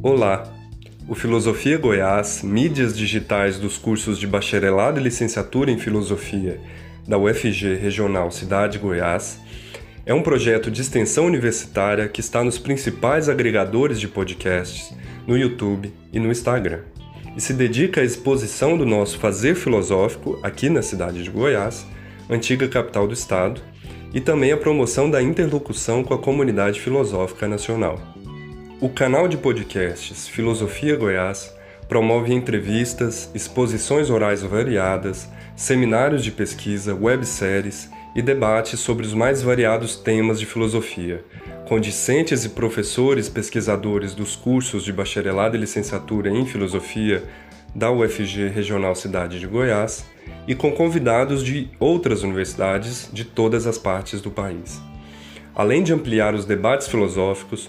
Olá! O Filosofia Goiás, mídias digitais dos cursos de bacharelado e licenciatura em filosofia da UFG Regional Cidade Goiás, é um projeto de extensão universitária que está nos principais agregadores de podcasts, no YouTube e no Instagram, e se dedica à exposição do nosso fazer filosófico aqui na cidade de Goiás, antiga capital do estado, e também à promoção da interlocução com a comunidade filosófica nacional. O canal de podcasts Filosofia Goiás promove entrevistas, exposições orais variadas, seminários de pesquisa, webséries e debates sobre os mais variados temas de filosofia, com discentes e professores pesquisadores dos cursos de bacharelado e licenciatura em filosofia da UFG Regional Cidade de Goiás e com convidados de outras universidades de todas as partes do país. Além de ampliar os debates filosóficos,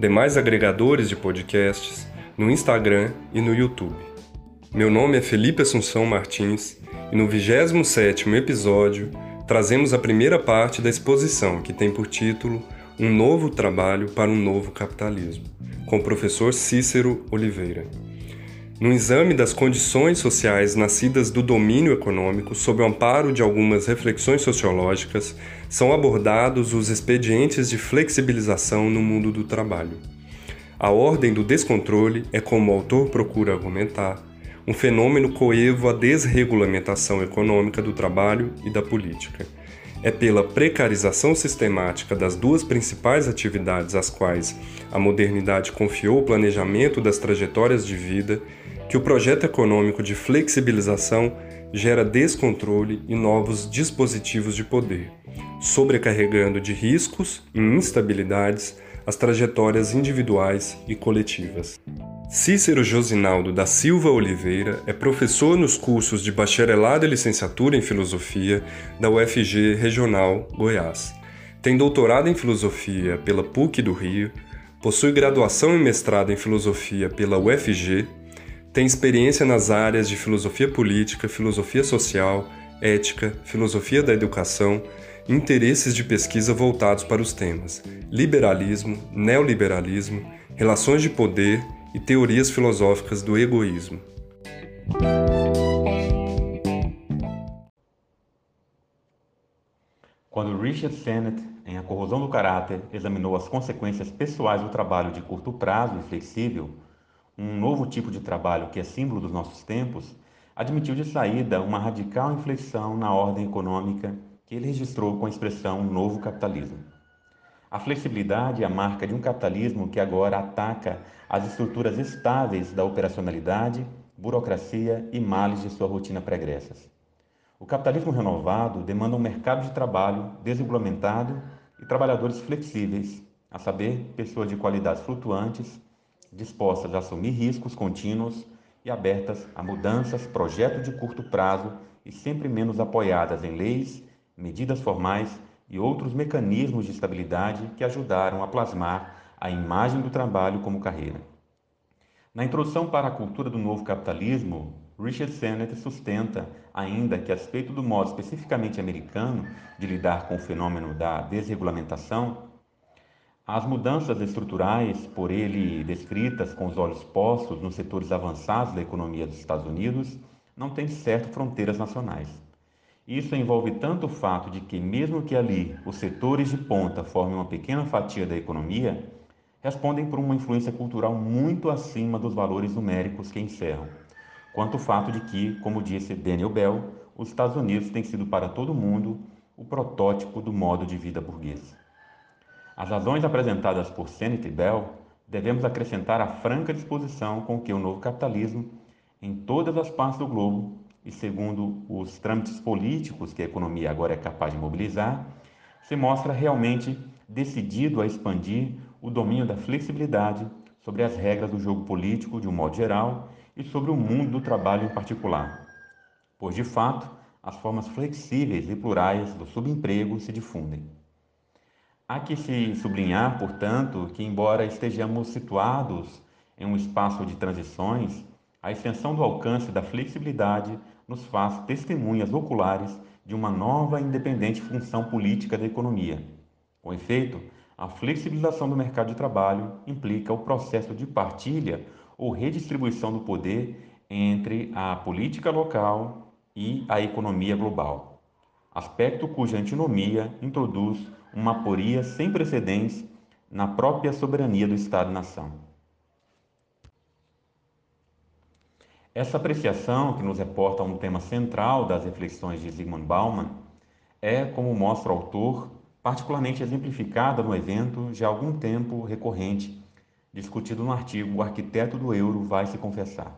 demais agregadores de podcasts, no Instagram e no YouTube. Meu nome é Felipe Assunção Martins e no 27º episódio trazemos a primeira parte da exposição que tem por título Um novo trabalho para um novo capitalismo, com o professor Cícero Oliveira no exame das condições sociais nascidas do domínio econômico, sob o amparo de algumas reflexões sociológicas, são abordados os expedientes de flexibilização no mundo do trabalho. A ordem do descontrole é, como o autor procura argumentar, um fenômeno coevo à desregulamentação econômica do trabalho e da política. É pela precarização sistemática das duas principais atividades às quais a modernidade confiou o planejamento das trajetórias de vida que o projeto econômico de flexibilização gera descontrole e novos dispositivos de poder, sobrecarregando de riscos e instabilidades as trajetórias individuais e coletivas. Cícero Josinaldo da Silva Oliveira é professor nos cursos de bacharelado e licenciatura em filosofia da UFG Regional Goiás. Tem doutorado em filosofia pela PUC do Rio, possui graduação e mestrado em filosofia pela UFG tem experiência nas áreas de filosofia política, filosofia social, ética, filosofia da educação interesses de pesquisa voltados para os temas liberalismo, neoliberalismo, relações de poder e teorias filosóficas do egoísmo. Quando Richard Sennett, em A Corrosão do Caráter, examinou as consequências pessoais do trabalho de curto prazo e flexível, um novo tipo de trabalho que é símbolo dos nossos tempos, admitiu de saída uma radical inflexão na ordem econômica que ele registrou com a expressão novo capitalismo. A flexibilidade é a marca de um capitalismo que agora ataca as estruturas estáveis da operacionalidade, burocracia e males de sua rotina pregressas. O capitalismo renovado demanda um mercado de trabalho desregulamentado e trabalhadores flexíveis, a saber, pessoas de qualidades flutuantes dispostas a assumir riscos contínuos e abertas a mudanças, projetos de curto prazo e sempre menos apoiadas em leis, medidas formais e outros mecanismos de estabilidade que ajudaram a plasmar a imagem do trabalho como carreira. Na introdução para a cultura do novo capitalismo, Richard Sennett sustenta ainda que, a respeito do modo especificamente americano de lidar com o fenômeno da desregulamentação, as mudanças estruturais, por ele descritas com os olhos postos nos setores avançados da economia dos Estados Unidos, não têm certo fronteiras nacionais. Isso envolve tanto o fato de que, mesmo que ali os setores de ponta formem uma pequena fatia da economia, respondem por uma influência cultural muito acima dos valores numéricos que encerram, quanto o fato de que, como disse Daniel Bell, os Estados Unidos têm sido para todo mundo o protótipo do modo de vida burguês. As razões apresentadas por Sennett e Bell devemos acrescentar a franca disposição com que o novo capitalismo, em todas as partes do globo e segundo os trâmites políticos que a economia agora é capaz de mobilizar, se mostra realmente decidido a expandir o domínio da flexibilidade sobre as regras do jogo político de um modo geral e sobre o mundo do trabalho em particular, pois de fato as formas flexíveis e plurais do subemprego se difundem. Há que se sublinhar, portanto, que, embora estejamos situados em um espaço de transições, a extensão do alcance da flexibilidade nos faz testemunhas oculares de uma nova e independente função política da economia. Com efeito, a flexibilização do mercado de trabalho implica o processo de partilha ou redistribuição do poder entre a política local e a economia global, aspecto cuja antinomia introduz uma aporia sem precedentes na própria soberania do Estado-nação. Essa apreciação, que nos reporta um tema central das reflexões de Zygmunt Bauman, é, como mostra o autor, particularmente exemplificada no evento já há algum tempo recorrente, discutido no artigo O Arquiteto do Euro Vai Se Confessar.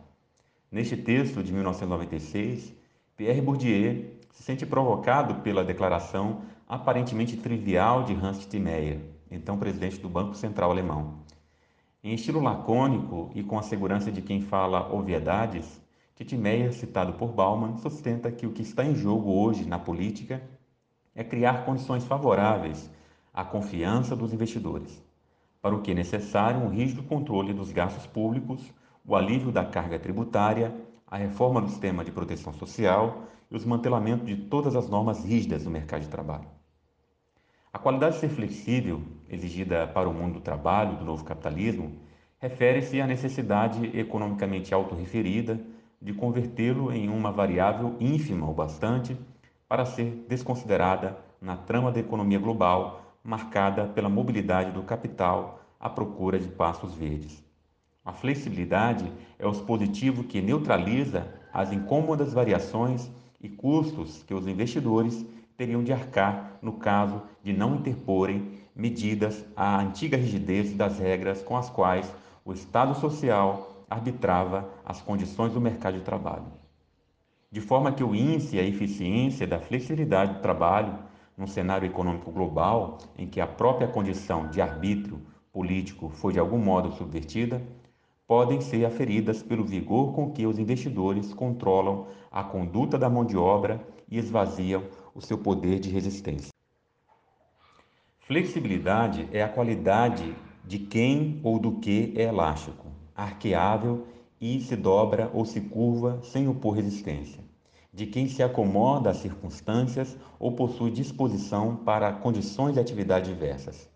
Neste texto de 1996, Pierre Bourdieu se sente provocado pela declaração aparentemente trivial de Hans Stiemeyer, então presidente do Banco Central Alemão. Em estilo lacônico e com a segurança de quem fala obviedades, Titmeyer, citado por Bauman, sustenta que o que está em jogo hoje na política é criar condições favoráveis à confiança dos investidores, para o que é necessário um rígido controle dos gastos públicos, o alívio da carga tributária a reforma do sistema de proteção social e o desmantelamento de todas as normas rígidas do mercado de trabalho. A qualidade de ser flexível, exigida para o mundo do trabalho do novo capitalismo, refere-se à necessidade economicamente autorreferida de convertê-lo em uma variável ínfima o bastante para ser desconsiderada na trama da economia global marcada pela mobilidade do capital à procura de pastos verdes. A flexibilidade é o dispositivo que neutraliza as incômodas variações e custos que os investidores teriam de arcar no caso de não interporem medidas à antiga rigidez das regras com as quais o Estado Social arbitrava as condições do mercado de trabalho. De forma que o índice e a eficiência da flexibilidade do trabalho, num cenário econômico global em que a própria condição de arbítrio político foi de algum modo subvertida, podem ser aferidas pelo vigor com que os investidores controlam a conduta da mão de obra e esvaziam o seu poder de resistência. Flexibilidade é a qualidade de quem ou do que é elástico, arqueável e se dobra ou se curva sem opor resistência, de quem se acomoda às circunstâncias ou possui disposição para condições de atividade diversas.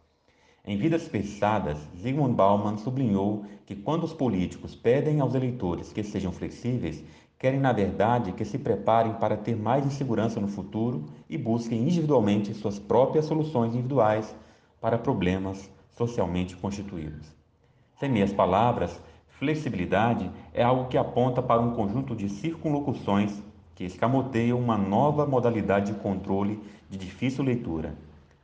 Em Vidas Pensadas, Zygmunt Bauman sublinhou que quando os políticos pedem aos eleitores que sejam flexíveis, querem na verdade que se preparem para ter mais insegurança no futuro e busquem individualmente suas próprias soluções individuais para problemas socialmente constituídos. Sem minhas palavras, flexibilidade é algo que aponta para um conjunto de circunlocuções que escamoteiam uma nova modalidade de controle de difícil leitura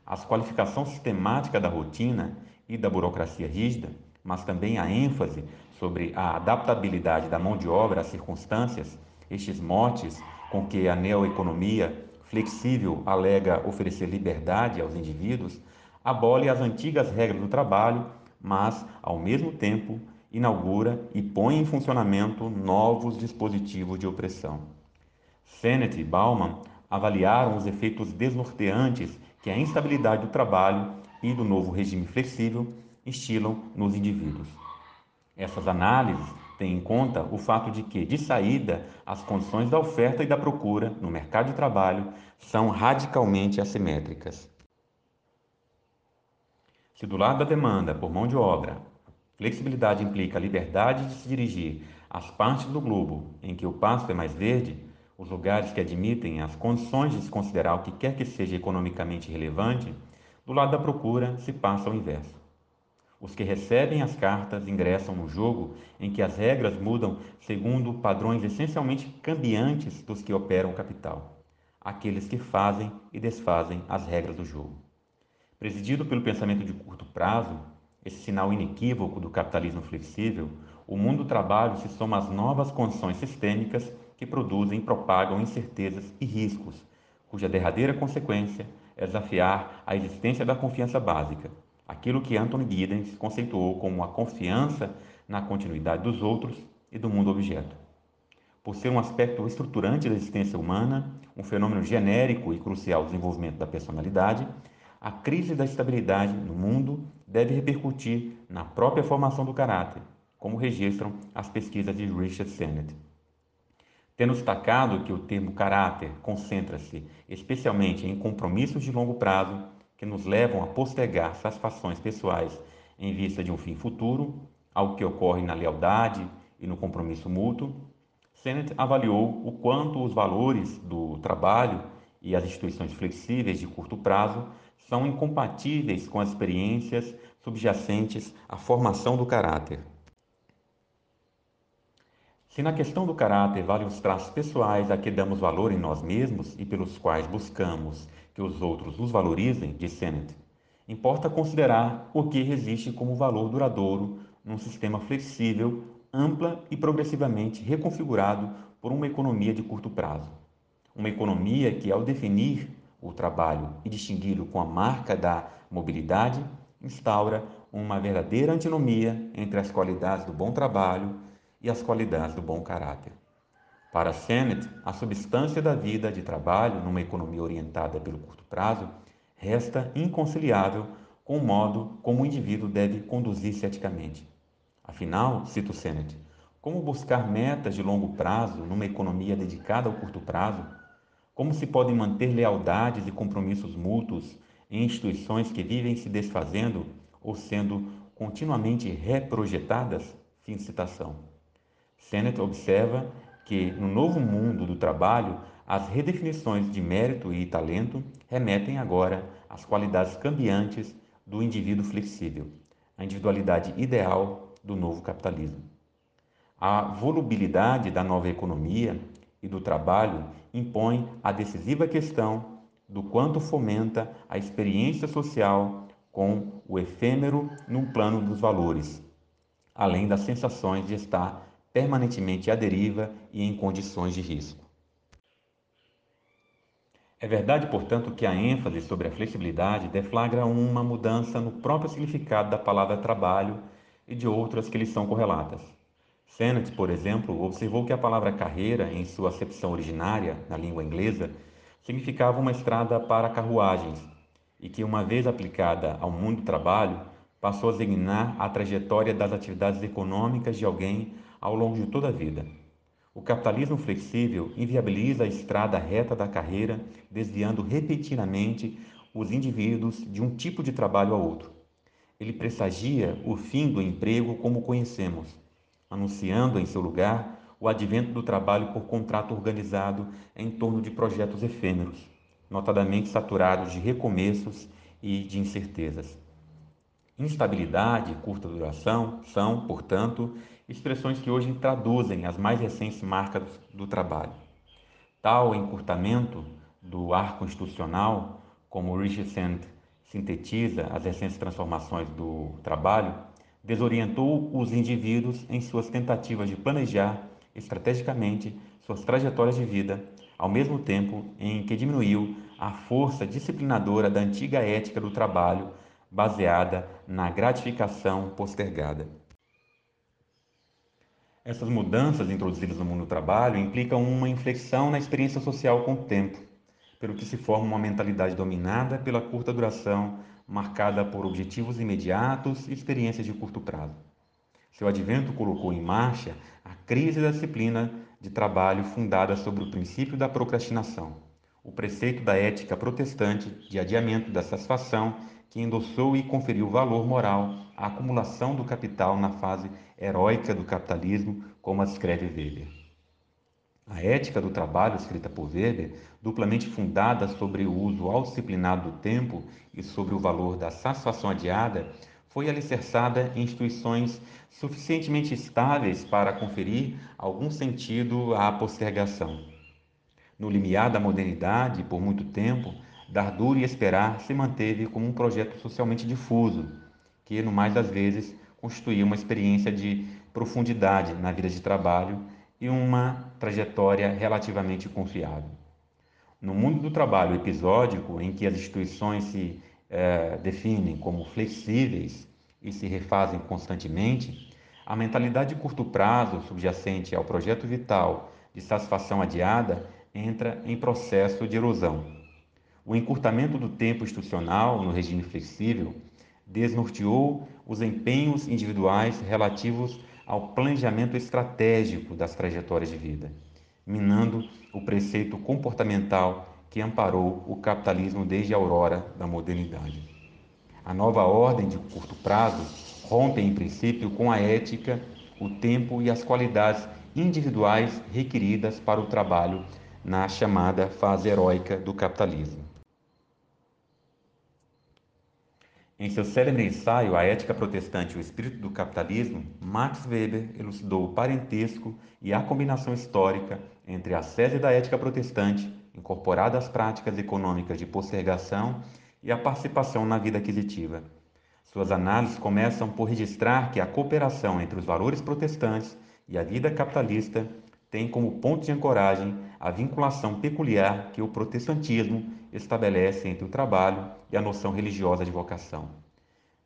a qualificação sistemática da rotina e da burocracia rígida, mas também a ênfase sobre a adaptabilidade da mão de obra às circunstâncias, estes motes com que a neoeconomia flexível alega oferecer liberdade aos indivíduos, abole as antigas regras do trabalho, mas, ao mesmo tempo, inaugura e põe em funcionamento novos dispositivos de opressão. Sennett e Bauman avaliaram os efeitos desnorteantes que a instabilidade do trabalho e do novo regime flexível instilam nos indivíduos. Essas análises têm em conta o fato de que, de saída, as condições da oferta e da procura no mercado de trabalho são radicalmente assimétricas. Se do lado da demanda por mão de obra, flexibilidade implica a liberdade de se dirigir às partes do globo em que o pasto é mais verde, os lugares que admitem as condições de se considerar o que quer que seja economicamente relevante, do lado da procura se passa ao inverso. Os que recebem as cartas ingressam no jogo em que as regras mudam segundo padrões essencialmente cambiantes dos que operam o capital, aqueles que fazem e desfazem as regras do jogo. Presidido pelo pensamento de curto prazo, esse sinal inequívoco do capitalismo flexível, o mundo do trabalho se soma às novas condições sistêmicas que produzem e propagam incertezas e riscos, cuja derradeira consequência é desafiar a existência da confiança básica, aquilo que Anthony Giddens conceituou como a confiança na continuidade dos outros e do mundo objeto. Por ser um aspecto estruturante da existência humana, um fenômeno genérico e crucial ao desenvolvimento da personalidade, a crise da estabilidade no mundo deve repercutir na própria formação do caráter, como registram as pesquisas de Richard Sennett. Tendo destacado que o termo caráter concentra-se especialmente em compromissos de longo prazo que nos levam a postergar satisfações pessoais em vista de um fim futuro, algo que ocorre na lealdade e no compromisso mútuo, Sennett avaliou o quanto os valores do trabalho e as instituições flexíveis de curto prazo são incompatíveis com as experiências subjacentes à formação do caráter. Se na questão do caráter vale os traços pessoais a que damos valor em nós mesmos e pelos quais buscamos que os outros nos valorizem, diz Sennett, importa considerar o que resiste como valor duradouro num sistema flexível, ampla e progressivamente reconfigurado por uma economia de curto prazo. Uma economia que, ao definir o trabalho e distingui-lo com a marca da mobilidade, instaura uma verdadeira antinomia entre as qualidades do bom trabalho e as qualidades do bom caráter. Para Sennett, a substância da vida de trabalho numa economia orientada pelo curto prazo resta inconciliável com o modo como o indivíduo deve conduzir-se eticamente. Afinal, cito Sennett, como buscar metas de longo prazo numa economia dedicada ao curto prazo como se podem manter lealdades e compromissos mútuos em instituições que vivem se desfazendo ou sendo continuamente reprojetadas? Fim de citação. Sennett observa que, no novo mundo do trabalho, as redefinições de mérito e talento remetem agora às qualidades cambiantes do indivíduo flexível, a individualidade ideal do novo capitalismo. A volubilidade da nova economia e do trabalho impõe a decisiva questão do quanto fomenta a experiência social com o efêmero no plano dos valores, além das sensações de estar permanentemente à deriva e em condições de risco. É verdade, portanto, que a ênfase sobre a flexibilidade deflagra uma mudança no próprio significado da palavra trabalho e de outras que lhe são correlatas. Sennett, por exemplo, observou que a palavra carreira, em sua acepção originária, na língua inglesa, significava uma estrada para carruagens e que, uma vez aplicada ao mundo do trabalho, passou a designar a trajetória das atividades econômicas de alguém ao longo de toda a vida. O capitalismo flexível inviabiliza a estrada reta da carreira, desviando repetidamente os indivíduos de um tipo de trabalho a outro. Ele pressagia o fim do emprego como conhecemos anunciando em seu lugar o advento do trabalho por contrato organizado em torno de projetos efêmeros, notadamente saturados de recomeços e de incertezas. Instabilidade e curta duração são, portanto, expressões que hoje traduzem as mais recentes marcas do trabalho. Tal encurtamento do arco institucional, como Richard Sand sintetiza as recentes transformações do trabalho, desorientou os indivíduos em suas tentativas de planejar estrategicamente suas trajetórias de vida, ao mesmo tempo em que diminuiu a força disciplinadora da antiga ética do trabalho baseada na gratificação postergada. Essas mudanças introduzidas no mundo do trabalho implicam uma inflexão na experiência social com o tempo, pelo que se forma uma mentalidade dominada pela curta duração marcada por objetivos imediatos e experiências de curto prazo. Seu advento colocou em marcha a crise da disciplina de trabalho fundada sobre o princípio da procrastinação, o preceito da ética protestante de adiamento da satisfação que endossou e conferiu valor moral à acumulação do capital na fase heróica do capitalismo, como escreve Weber. A ética do trabalho, escrita por Weber, duplamente fundada sobre o uso autodisciplinado do tempo e sobre o valor da satisfação adiada, foi alicerçada em instituições suficientemente estáveis para conferir algum sentido à postergação. No limiar da modernidade, por muito tempo, dar duro e esperar se manteve como um projeto socialmente difuso, que, no mais das vezes, constituía uma experiência de profundidade na vida de trabalho e uma trajetória relativamente confiável. No mundo do trabalho episódico, em que as instituições se eh, definem como flexíveis e se refazem constantemente, a mentalidade de curto prazo subjacente ao projeto vital de satisfação adiada entra em processo de erosão. O encurtamento do tempo institucional no regime flexível desnorteou os empenhos individuais relativos ao planejamento estratégico das trajetórias de vida, minando o preceito comportamental que amparou o capitalismo desde a aurora da modernidade. A nova ordem de curto prazo rompe, em princípio, com a ética, o tempo e as qualidades individuais requeridas para o trabalho na chamada fase heróica do capitalismo. Em seu célebre ensaio A Ética Protestante e o Espírito do Capitalismo, Max Weber elucidou o parentesco e a combinação histórica entre a sese da ética protestante, incorporada às práticas econômicas de postergação, e a participação na vida aquisitiva. Suas análises começam por registrar que a cooperação entre os valores protestantes e a vida capitalista tem como ponto de ancoragem a vinculação peculiar que o protestantismo estabelece entre o trabalho e a noção religiosa de vocação.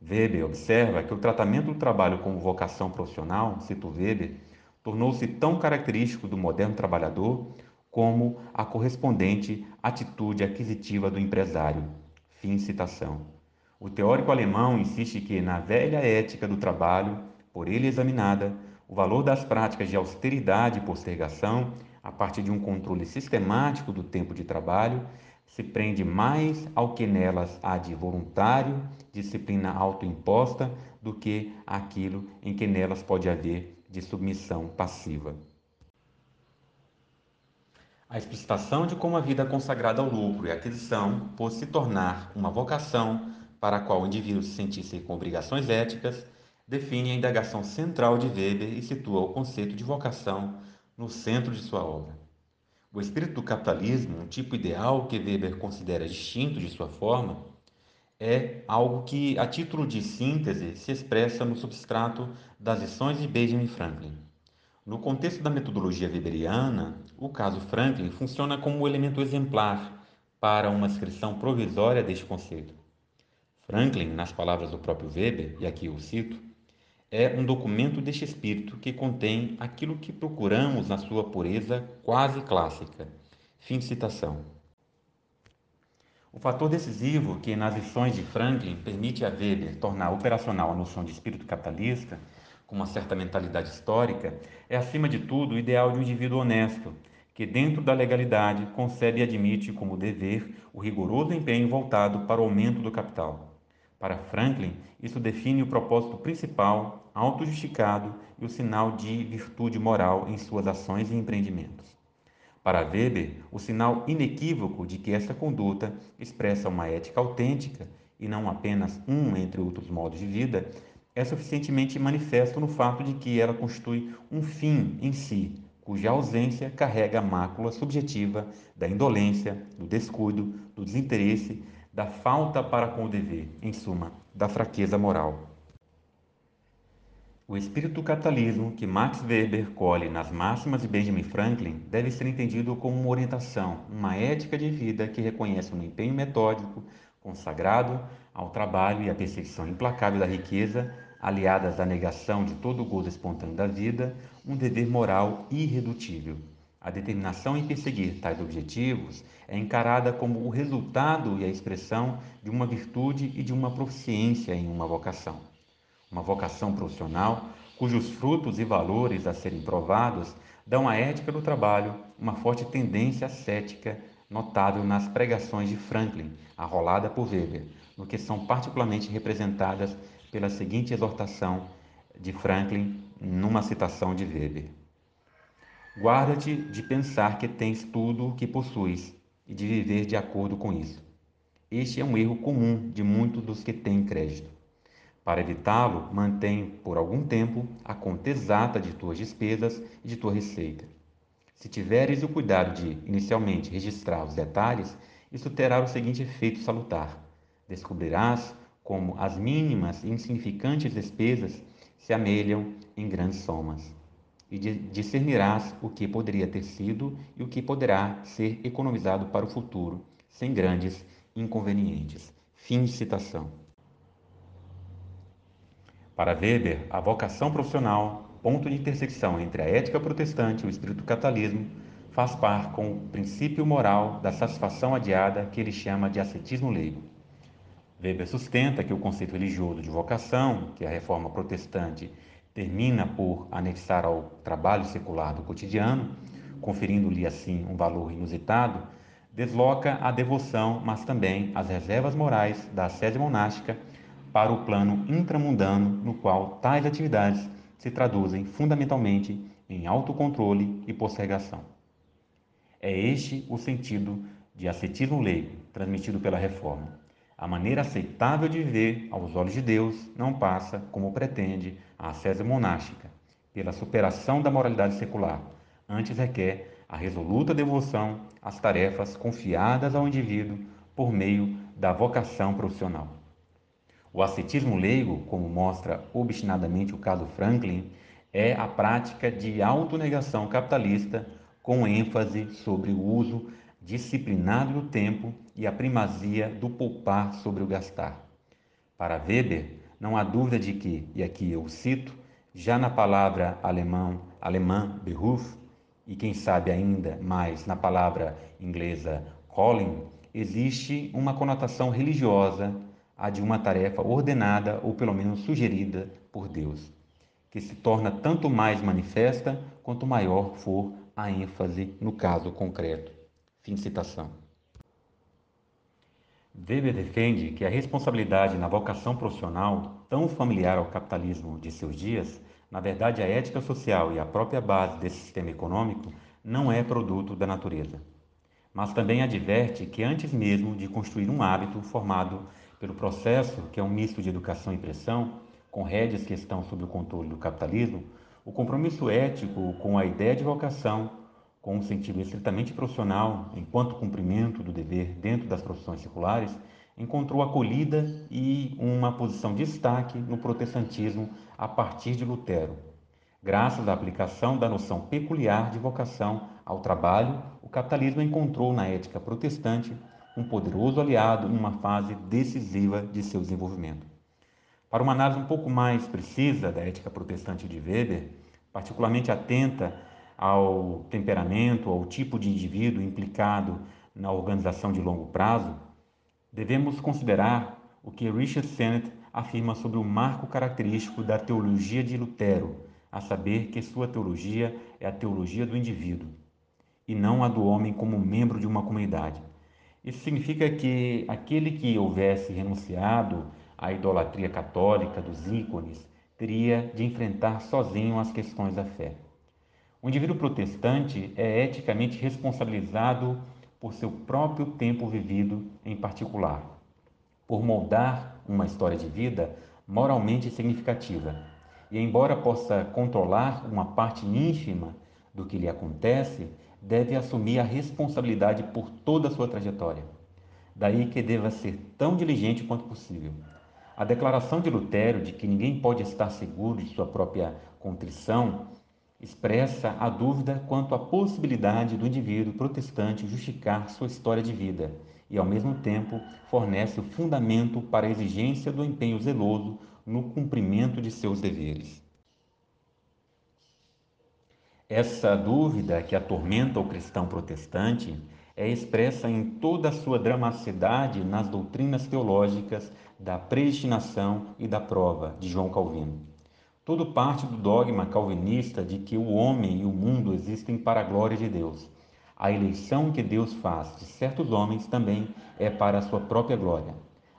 Weber observa que o tratamento do trabalho como vocação profissional, cito Weber, tornou-se tão característico do moderno trabalhador como a correspondente atitude aquisitiva do empresário. Fim citação. O teórico alemão insiste que, na velha ética do trabalho, por ele examinada, o valor das práticas de austeridade e postergação, a partir de um controle sistemático do tempo de trabalho, se prende mais ao que nelas há de voluntário, disciplina autoimposta, do que aquilo em que nelas pode haver de submissão passiva. A explicitação de como a vida consagrada ao lucro e aquisição pôde se tornar uma vocação para a qual o indivíduo se sentisse com obrigações éticas define a indagação central de Weber e situa o conceito de vocação no centro de sua obra. O espírito do capitalismo, um tipo ideal que Weber considera distinto de sua forma, é algo que, a título de síntese, se expressa no substrato das lições de Benjamin Franklin. No contexto da metodologia weberiana, o caso Franklin funciona como elemento exemplar para uma descrição provisória deste conceito. Franklin, nas palavras do próprio Weber, e aqui eu cito, é um documento deste espírito que contém aquilo que procuramos na sua pureza quase clássica. Fim de citação. O fator decisivo que nas lições de Franklin permite a Weber tornar operacional a noção de espírito capitalista, com uma certa mentalidade histórica, é acima de tudo o ideal de um indivíduo honesto, que dentro da legalidade concebe e admite como dever o rigoroso empenho voltado para o aumento do capital. Para Franklin, isso define o propósito principal, auto-justificado e o sinal de virtude moral em suas ações e empreendimentos. Para Weber, o sinal inequívoco de que esta conduta expressa uma ética autêntica e não apenas um entre outros modos de vida, é suficientemente manifesto no fato de que ela constitui um fim em si, cuja ausência carrega a mácula subjetiva da indolência, do descuido, do desinteresse da falta para com o dever, em suma, da fraqueza moral. O espírito capitalismo que Max Weber colhe nas máximas de Benjamin Franklin deve ser entendido como uma orientação, uma ética de vida que reconhece um empenho metódico, consagrado ao trabalho e à perseguição implacável da riqueza, aliadas à negação de todo o gozo espontâneo da vida, um dever moral irredutível. A determinação em perseguir tais objetivos é encarada como o resultado e a expressão de uma virtude e de uma proficiência em uma vocação. Uma vocação profissional cujos frutos e valores a serem provados dão à ética do trabalho uma forte tendência ascética notável nas pregações de Franklin, arrolada por Weber, no que são particularmente representadas pela seguinte exortação de Franklin numa citação de Weber. Guarda-te de pensar que tens tudo o que possuis e de viver de acordo com isso. Este é um erro comum de muitos dos que têm crédito. Para evitá-lo, mantém por algum tempo a conta exata de tuas despesas e de tua receita. Se tiveres o cuidado de, inicialmente, registrar os detalhes, isso terá o seguinte efeito salutar: descobrirás como as mínimas e insignificantes despesas se amelham em grandes somas e discernirás o que poderia ter sido e o que poderá ser economizado para o futuro, sem grandes inconvenientes. Fim de citação. Para Weber, a vocação profissional, ponto de intersecção entre a ética protestante e o espírito catalismo, faz par com o princípio moral da satisfação adiada que ele chama de ascetismo leigo. Weber sustenta que o conceito religioso de vocação, que a reforma protestante termina por anexar ao trabalho secular do cotidiano, conferindo-lhe assim um valor inusitado, desloca a devoção, mas também as reservas morais da sede monástica para o plano intramundano, no qual tais atividades se traduzem fundamentalmente em autocontrole e postergação. É este o sentido de ascetismo leigo, transmitido pela reforma. A maneira aceitável de viver aos olhos de Deus não passa, como pretende a ascese monástica, pela superação da moralidade secular, antes requer a resoluta devoção às tarefas confiadas ao indivíduo por meio da vocação profissional. O ascetismo leigo, como mostra obstinadamente o caso Franklin, é a prática de autonegação capitalista com ênfase sobre o uso disciplinado do tempo e a primazia do poupar sobre o gastar. Para Weber, não há dúvida de que, e aqui eu cito, já na palavra alemão, alemã Beruf, e quem sabe ainda mais na palavra inglesa calling, existe uma conotação religiosa a de uma tarefa ordenada ou pelo menos sugerida por Deus, que se torna tanto mais manifesta quanto maior for a ênfase no caso concreto. Fim de citação. Weber defende que a responsabilidade na vocação profissional, tão familiar ao capitalismo de seus dias, na verdade a ética social e a própria base desse sistema econômico, não é produto da natureza. Mas também adverte que antes mesmo de construir um hábito formado pelo processo, que é um misto de educação e pressão, com rédeas que estão sob o controle do capitalismo, o compromisso ético com a ideia de vocação, com um sentido estritamente profissional, enquanto cumprimento do dever dentro das profissões seculares, encontrou acolhida e uma posição de destaque no protestantismo a partir de Lutero. Graças à aplicação da noção peculiar de vocação ao trabalho, o capitalismo encontrou na ética protestante um poderoso aliado numa fase decisiva de seu desenvolvimento. Para uma análise um pouco mais precisa da ética protestante de Weber, particularmente atenta ao temperamento, ao tipo de indivíduo implicado na organização de longo prazo, devemos considerar o que Richard Sennett afirma sobre o marco característico da teologia de Lutero, a saber que sua teologia é a teologia do indivíduo e não a do homem como membro de uma comunidade. Isso significa que aquele que houvesse renunciado à idolatria católica dos ícones teria de enfrentar sozinho as questões da fé. O indivíduo protestante é eticamente responsabilizado por seu próprio tempo vivido em particular, por moldar uma história de vida moralmente significativa. E, embora possa controlar uma parte ínfima do que lhe acontece, deve assumir a responsabilidade por toda a sua trajetória. Daí que deva ser tão diligente quanto possível. A declaração de Lutero de que ninguém pode estar seguro de sua própria contrição expressa a dúvida quanto à possibilidade do indivíduo protestante justificar sua história de vida e, ao mesmo tempo, fornece o fundamento para a exigência do empenho zeloso no cumprimento de seus deveres. Essa dúvida que atormenta o cristão protestante é expressa em toda a sua dramaticidade nas doutrinas teológicas da predestinação e da prova de João Calvino. Tudo parte do dogma calvinista de que o homem e o mundo existem para a glória de Deus. A eleição que Deus faz de certos homens também é para a sua própria glória.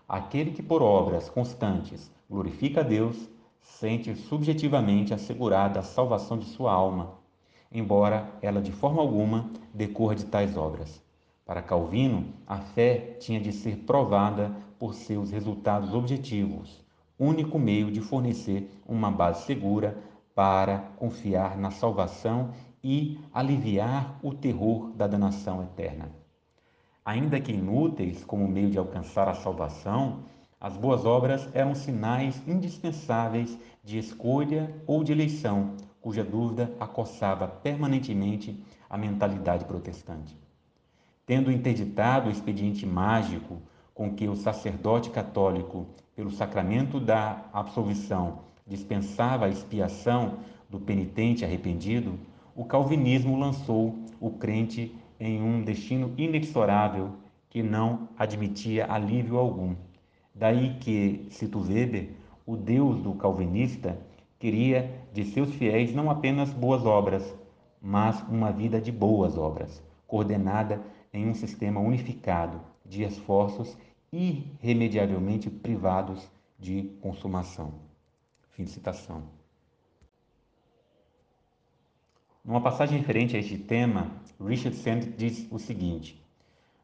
Aquele que por obras constantes glorifica a Deus, sente subjetivamente assegurada a salvação de sua alma, embora ela de forma alguma decorra de tais obras. Para Calvino, a fé tinha de ser provada por seus resultados objetivos, único meio de fornecer uma base segura para confiar na salvação e aliviar o terror da danação eterna. Ainda que inúteis como meio de alcançar a salvação, as boas obras eram sinais indispensáveis de escolha ou de eleição, cuja dúvida acossava permanentemente a mentalidade protestante. Tendo interditado o expediente mágico com que o sacerdote católico, pelo sacramento da absolvição, dispensava a expiação do penitente arrependido, o calvinismo lançou o crente em um destino inexorável que não admitia alívio algum. Daí que, cito Weber, o Deus do calvinista queria de seus fiéis não apenas boas obras, mas uma vida de boas obras, coordenada em um sistema unificado de esforços irremediavelmente privados de consumação. Fim de citação. Numa passagem referente a este tema, Richard Sand diz o seguinte: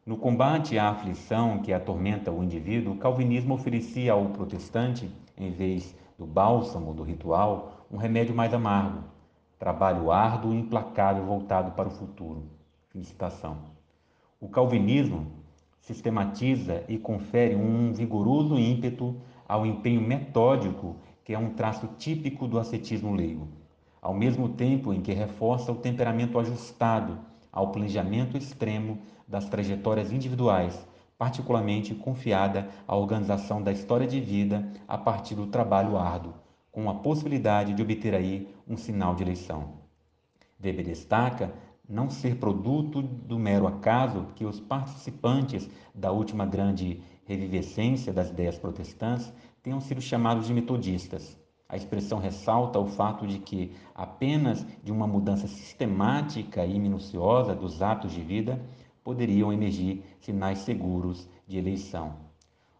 No combate à aflição que atormenta o indivíduo, o calvinismo oferecia ao protestante, em vez do bálsamo do ritual, um remédio mais amargo, trabalho árduo e implacável voltado para o futuro. Fim de citação. O calvinismo sistematiza e confere um vigoroso ímpeto ao empenho metódico, que é um traço típico do ascetismo leigo ao mesmo tempo em que reforça o temperamento ajustado ao planejamento extremo das trajetórias individuais, particularmente confiada à organização da história de vida a partir do trabalho árduo, com a possibilidade de obter aí um sinal de eleição. Weber destaca não ser produto do mero acaso que os participantes da última grande revivescência das ideias protestantes tenham sido chamados de metodistas. A expressão ressalta o fato de que apenas de uma mudança sistemática e minuciosa dos hábitos de vida poderiam emergir sinais seguros de eleição.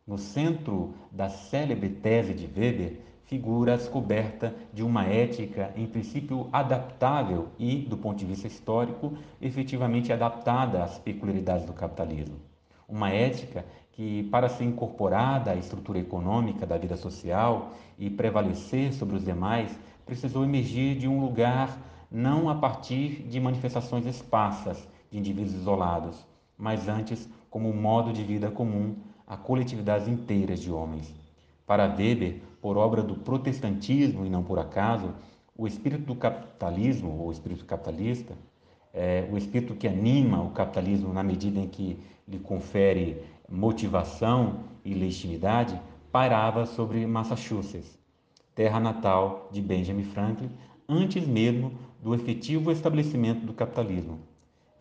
No centro da célebre tese de Weber figura a descoberta de uma ética em princípio adaptável e, do ponto de vista histórico, efetivamente adaptada às peculiaridades do capitalismo. Uma ética que, para ser incorporada à estrutura econômica da vida social e prevalecer sobre os demais, precisou emergir de um lugar não a partir de manifestações esparsas de indivíduos isolados, mas antes como um modo de vida comum a coletividades inteiras de homens. Para Weber, por obra do protestantismo e não por acaso, o espírito do capitalismo, ou espírito capitalista, é, o espírito que anima o capitalismo na medida em que lhe confere motivação e legitimidade, pairava sobre Massachusetts, terra natal de Benjamin Franklin, antes mesmo do efetivo estabelecimento do capitalismo.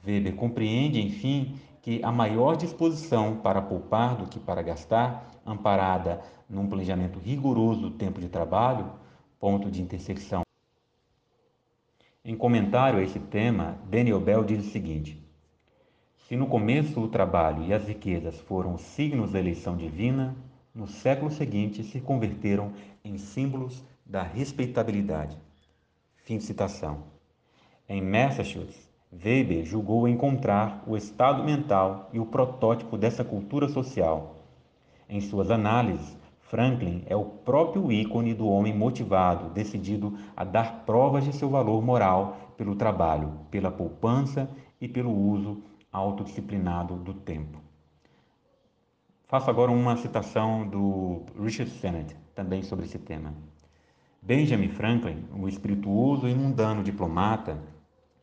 Weber compreende, enfim, que a maior disposição para poupar do que para gastar, amparada num planejamento rigoroso do tempo de trabalho, ponto de intersecção. Em comentário a esse tema, Daniel Bell diz o seguinte: se no começo o trabalho e as riquezas foram signos da eleição divina, no século seguinte se converteram em símbolos da respeitabilidade. Fim de citação. Em Massachusetts, Weber julgou encontrar o estado mental e o protótipo dessa cultura social. Em suas análises, Franklin é o próprio ícone do homem motivado, decidido a dar provas de seu valor moral pelo trabalho, pela poupança e pelo uso autodisciplinado do tempo. Faço agora uma citação do Richard Sennett, também sobre esse tema. Benjamin Franklin, o espirituoso e mundano diplomata,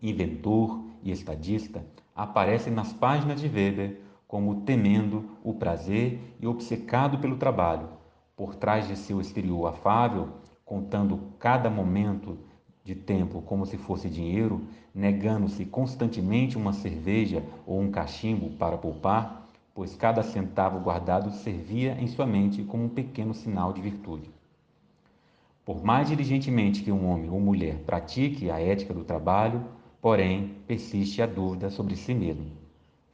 inventor e estadista, aparece nas páginas de Weber como temendo o prazer e obcecado pelo trabalho. Por trás de seu exterior afável, contando cada momento de tempo como se fosse dinheiro, negando-se constantemente uma cerveja ou um cachimbo para poupar, pois cada centavo guardado servia em sua mente como um pequeno sinal de virtude. Por mais diligentemente que um homem ou mulher pratique a ética do trabalho, porém persiste a dúvida sobre si mesmo.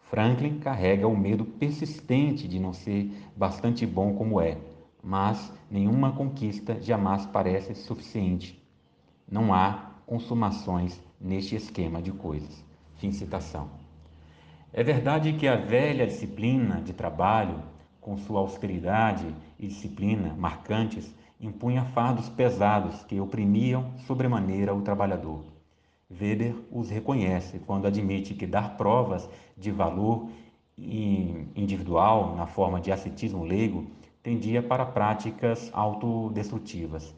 Franklin carrega o medo persistente de não ser bastante bom como é, mas nenhuma conquista jamais parece suficiente não há consumações neste esquema de coisas. Fim citação. É verdade que a velha disciplina de trabalho, com sua austeridade e disciplina marcantes, impunha fardos pesados que oprimiam sobremaneira o trabalhador. Weber os reconhece quando admite que dar provas de valor individual na forma de ascetismo leigo tendia para práticas autodestrutivas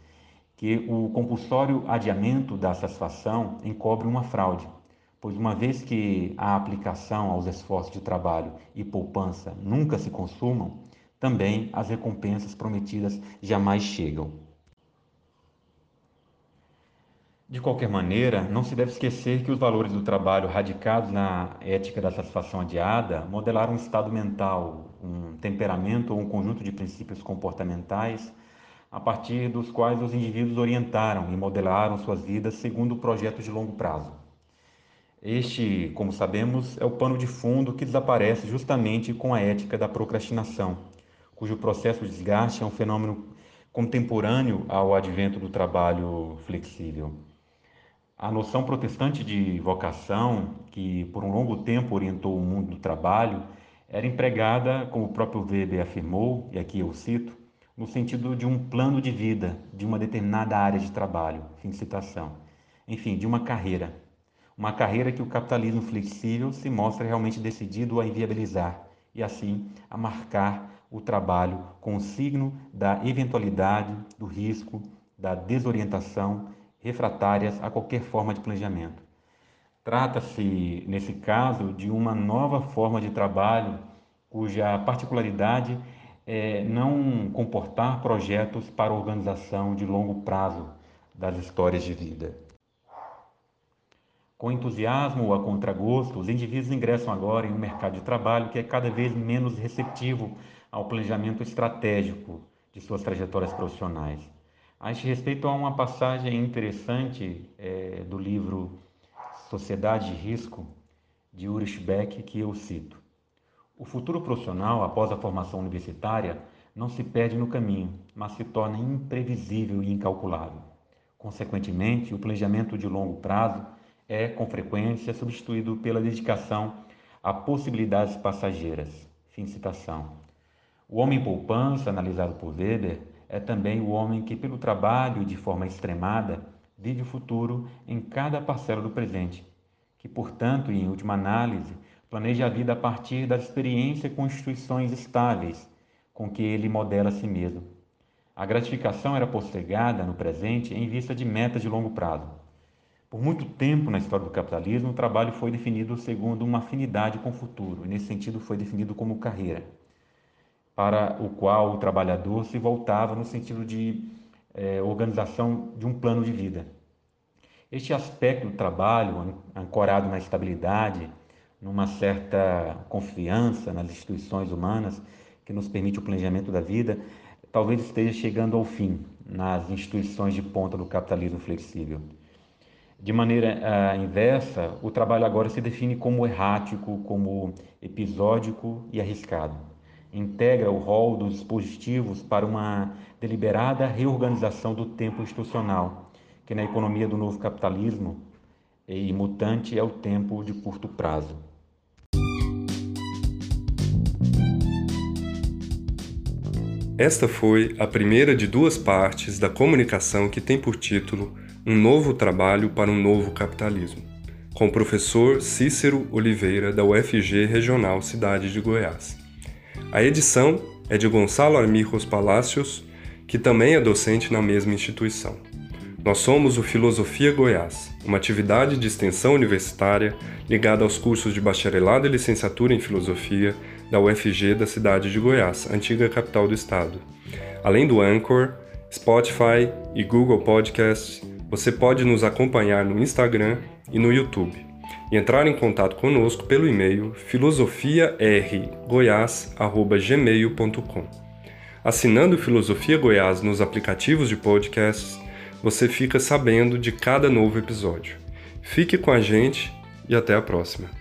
que o compulsório adiamento da satisfação encobre uma fraude, pois uma vez que a aplicação aos esforços de trabalho e poupança nunca se consumam, também as recompensas prometidas jamais chegam. De qualquer maneira, não se deve esquecer que os valores do trabalho radicados na ética da satisfação adiada modelaram um estado mental, um temperamento ou um conjunto de princípios comportamentais a partir dos quais os indivíduos orientaram e modelaram suas vidas segundo projetos de longo prazo. Este, como sabemos, é o pano de fundo que desaparece justamente com a ética da procrastinação, cujo processo de desgaste é um fenômeno contemporâneo ao advento do trabalho flexível. A noção protestante de vocação, que por um longo tempo orientou o mundo do trabalho, era empregada, como o próprio Weber afirmou, e aqui eu cito, no sentido de um plano de vida, de uma determinada área de trabalho, fim de citação. Enfim, de uma carreira. Uma carreira que o capitalismo flexível se mostra realmente decidido a inviabilizar e, assim, a marcar o trabalho com o signo da eventualidade, do risco, da desorientação, refratárias a qualquer forma de planejamento. Trata-se, nesse caso, de uma nova forma de trabalho cuja particularidade é, não comportar projetos para organização de longo prazo das histórias de vida. Com entusiasmo ou a contragosto, os indivíduos ingressam agora em um mercado de trabalho que é cada vez menos receptivo ao planejamento estratégico de suas trajetórias profissionais. A respeito, há uma passagem interessante é, do livro Sociedade de Risco, de Ulrich Beck, que eu cito. O futuro profissional, após a formação universitária, não se perde no caminho, mas se torna imprevisível e incalculável. Consequentemente, o planejamento de longo prazo é, com frequência, substituído pela dedicação a possibilidades passageiras. Fim de citação. O homem poupança, analisado por Weber, é também o homem que, pelo trabalho de forma extremada, vive o futuro em cada parcela do presente, que, portanto, em última análise, Planeja a vida a partir da experiência com instituições estáveis com que ele modela a si mesmo. A gratificação era postergada no presente em vista de metas de longo prazo. Por muito tempo na história do capitalismo, o trabalho foi definido segundo uma afinidade com o futuro, e nesse sentido foi definido como carreira, para o qual o trabalhador se voltava no sentido de eh, organização de um plano de vida. Este aspecto do trabalho, ancorado na estabilidade, numa certa confiança nas instituições humanas que nos permite o planejamento da vida, talvez esteja chegando ao fim nas instituições de ponta do capitalismo flexível. De maneira uh, inversa, o trabalho agora se define como errático, como episódico e arriscado. Integra o rol dos dispositivos para uma deliberada reorganização do tempo institucional, que na economia do novo capitalismo e mutante é o tempo de curto prazo. Esta foi a primeira de duas partes da comunicação que tem por título Um Novo Trabalho para um Novo Capitalismo, com o professor Cícero Oliveira, da UFG Regional Cidade de Goiás. A edição é de Gonçalo Armijos Palácios, que também é docente na mesma instituição. Nós somos o Filosofia Goiás, uma atividade de extensão universitária ligada aos cursos de bacharelado e licenciatura em filosofia da UFG da cidade de Goiás, antiga capital do estado. Além do Anchor, Spotify e Google Podcasts, você pode nos acompanhar no Instagram e no YouTube e entrar em contato conosco pelo e-mail filosofiargoiás@gmail.com. Assinando Filosofia Goiás nos aplicativos de podcasts, você fica sabendo de cada novo episódio. Fique com a gente e até a próxima.